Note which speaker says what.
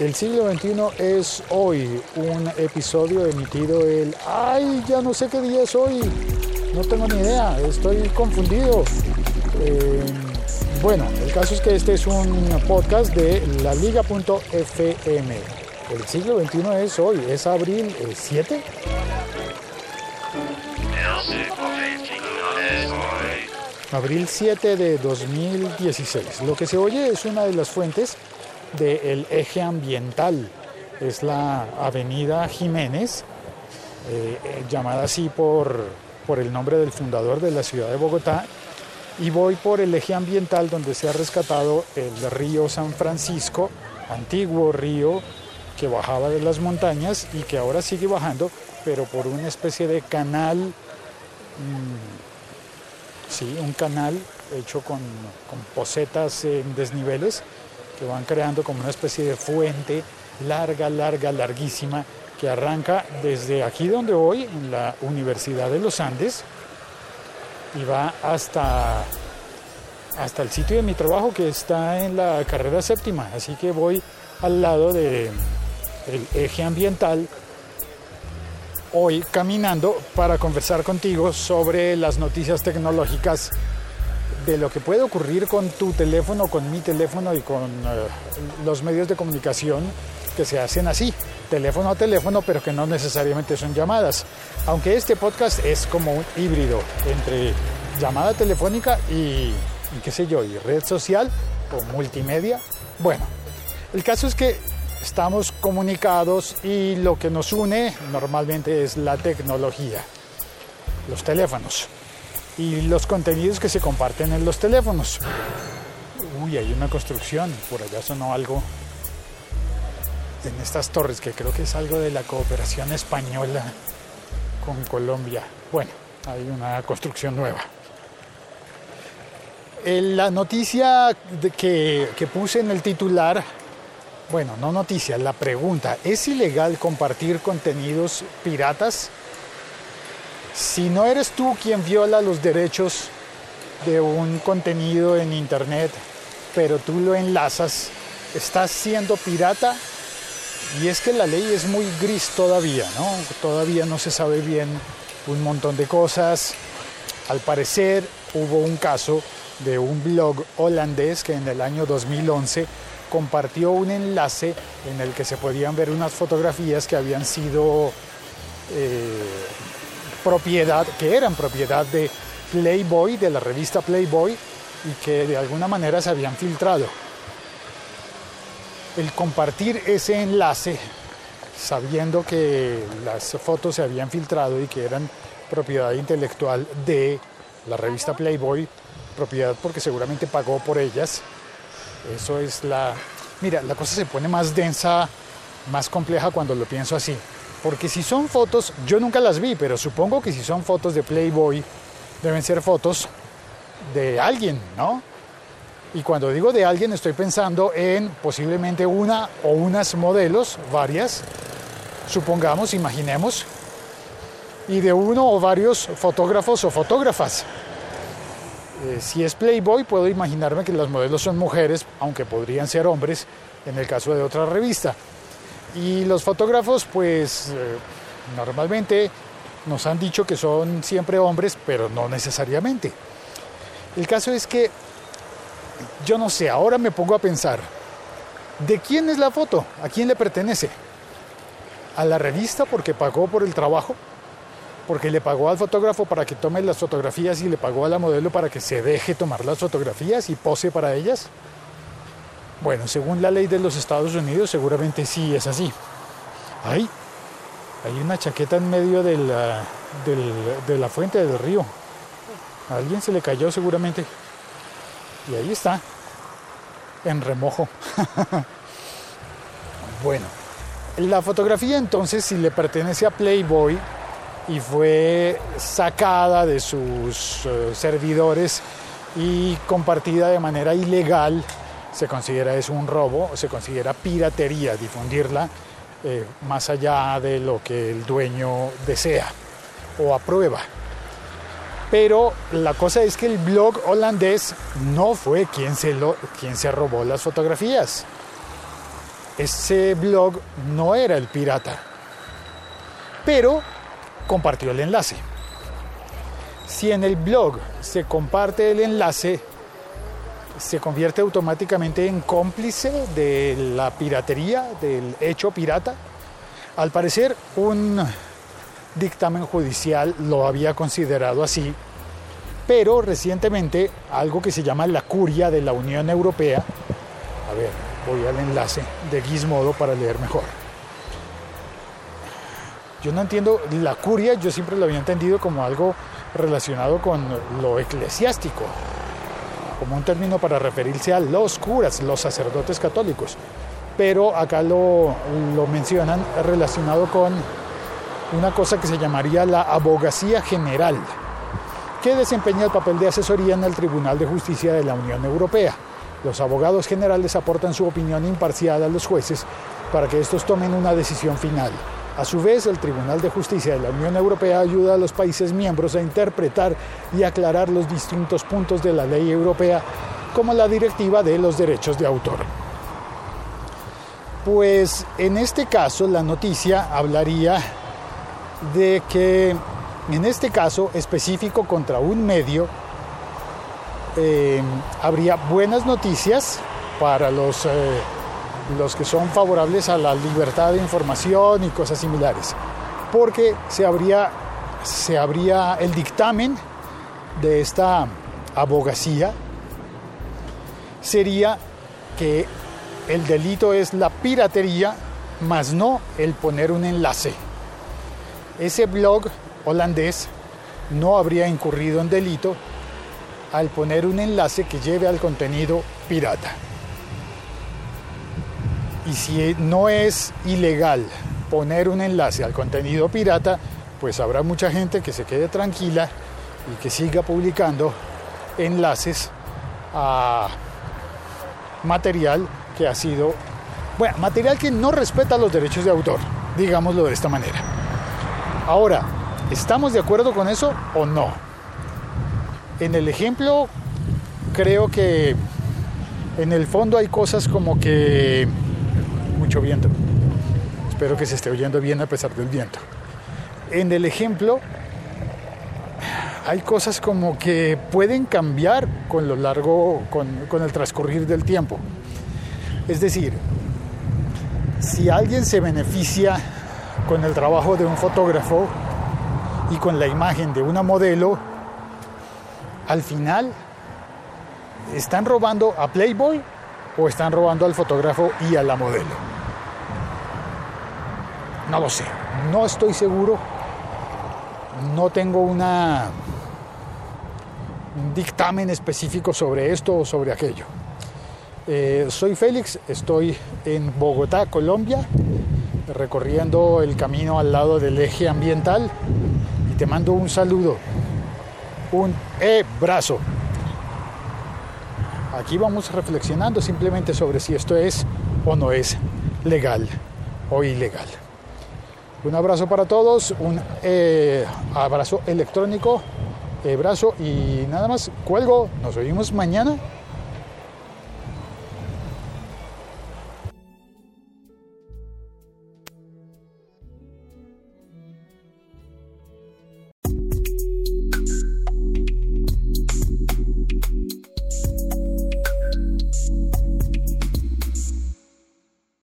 Speaker 1: El siglo XXI es hoy un episodio emitido el... ¡Ay! Ya no sé qué día es hoy. No tengo ni idea. Estoy confundido. Eh, bueno, el caso es que este es un podcast de la liga.fm. El siglo XXI es hoy, es abril 7. Abril 7 de 2016. Lo que se oye es una de las fuentes del eje ambiental. Es la avenida Jiménez, eh, eh, llamada así por, por el nombre del fundador de la ciudad de Bogotá. Y voy por el eje ambiental donde se ha rescatado el río San Francisco, antiguo río que bajaba de las montañas y que ahora sigue bajando, pero por una especie de canal. Mmm, Sí, un canal hecho con, con posetas en desniveles que van creando como una especie de fuente larga, larga, larguísima que arranca desde aquí donde voy, en la Universidad de los Andes, y va hasta, hasta el sitio de mi trabajo que está en la carrera séptima. Así que voy al lado del eje ambiental hoy caminando para conversar contigo sobre las noticias tecnológicas de lo que puede ocurrir con tu teléfono, con mi teléfono y con uh, los medios de comunicación que se hacen así, teléfono a teléfono, pero que no necesariamente son llamadas. Aunque este podcast es como un híbrido entre llamada telefónica y, y qué sé yo, y red social o multimedia. Bueno, el caso es que estamos comunicados y lo que nos une normalmente es la tecnología, los teléfonos y los contenidos que se comparten en los teléfonos. Uy, hay una construcción, por allá sonó algo en estas torres que creo que es algo de la cooperación española con Colombia. Bueno, hay una construcción nueva. La noticia que, que puse en el titular bueno, no noticias, la pregunta, ¿es ilegal compartir contenidos piratas? Si no eres tú quien viola los derechos de un contenido en Internet, pero tú lo enlazas, ¿estás siendo pirata? Y es que la ley es muy gris todavía, ¿no? Todavía no se sabe bien un montón de cosas. Al parecer hubo un caso de un blog holandés que en el año 2011 compartió un enlace en el que se podían ver unas fotografías que habían sido eh, propiedad, que eran propiedad de Playboy, de la revista Playboy, y que de alguna manera se habían filtrado. El compartir ese enlace, sabiendo que las fotos se habían filtrado y que eran propiedad intelectual de la revista Playboy, propiedad porque seguramente pagó por ellas, eso es la... Mira, la cosa se pone más densa, más compleja cuando lo pienso así. Porque si son fotos, yo nunca las vi, pero supongo que si son fotos de Playboy, deben ser fotos de alguien, ¿no? Y cuando digo de alguien estoy pensando en posiblemente una o unas modelos, varias, supongamos, imaginemos, y de uno o varios fotógrafos o fotógrafas. Eh, si es Playboy, puedo imaginarme que las modelos son mujeres, aunque podrían ser hombres en el caso de otra revista. Y los fotógrafos, pues eh, normalmente nos han dicho que son siempre hombres, pero no necesariamente. El caso es que, yo no sé, ahora me pongo a pensar, ¿de quién es la foto? ¿A quién le pertenece? ¿A la revista porque pagó por el trabajo? porque le pagó al fotógrafo para que tome las fotografías y le pagó a la modelo para que se deje tomar las fotografías y pose para ellas? Bueno, según la ley de los Estados Unidos seguramente sí es así. Ahí hay una chaqueta en medio de la, de la fuente del río. A alguien se le cayó seguramente. Y ahí está, en remojo. bueno, la fotografía entonces si le pertenece a Playboy, y fue sacada de sus uh, servidores y compartida de manera ilegal, se considera es un robo, se considera piratería difundirla eh, más allá de lo que el dueño desea o aprueba. Pero la cosa es que el blog holandés no fue quien se, lo, quien se robó las fotografías. ese blog no era el pirata, pero compartió el enlace. Si en el blog se comparte el enlace, se convierte automáticamente en cómplice de la piratería, del hecho pirata. Al parecer, un dictamen judicial lo había considerado así, pero recientemente algo que se llama la curia de la Unión Europea, a ver, voy al enlace de Gizmodo para leer mejor. Yo no entiendo, la curia yo siempre lo había entendido como algo relacionado con lo eclesiástico, como un término para referirse a los curas, los sacerdotes católicos. Pero acá lo, lo mencionan relacionado con una cosa que se llamaría la abogacía general, que desempeña el papel de asesoría en el Tribunal de Justicia de la Unión Europea. Los abogados generales aportan su opinión imparcial a los jueces para que estos tomen una decisión final. A su vez, el Tribunal de Justicia de la Unión Europea ayuda a los países miembros a interpretar y aclarar los distintos puntos de la ley europea, como la Directiva de los Derechos de Autor. Pues en este caso la noticia hablaría de que en este caso específico contra un medio eh, habría buenas noticias para los, eh, los que son favorables a la libertad de información y cosas similares, porque se habría, se habría el dictamen de esta abogacía sería que el delito es la piratería, más no el poner un enlace ese blog holandés no habría incurrido en delito al poner un enlace que lleve al contenido pirata. Y si no es ilegal poner un enlace al contenido pirata, pues habrá mucha gente que se quede tranquila y que siga publicando enlaces a material que ha sido, bueno, material que no respeta los derechos de autor, digámoslo de esta manera. Ahora, ¿estamos de acuerdo con eso o no? En el ejemplo, creo que en el fondo hay cosas como que mucho viento. Espero que se esté oyendo bien a pesar del viento. En el ejemplo, hay cosas como que pueden cambiar con lo largo, con, con el transcurrir del tiempo. Es decir, si alguien se beneficia con el trabajo de un fotógrafo y con la imagen de una modelo, al final están robando a Playboy o están robando al fotógrafo y a la modelo. No lo sé, no estoy seguro, no tengo una un dictamen específico sobre esto o sobre aquello. Eh, soy Félix, estoy en Bogotá, Colombia recorriendo el camino al lado del eje ambiental y te mando un saludo, un e-brazo. Aquí vamos reflexionando simplemente sobre si esto es o no es legal o ilegal. Un abrazo para todos, un eh, abrazo electrónico, e brazo y nada más, cuelgo, nos oímos mañana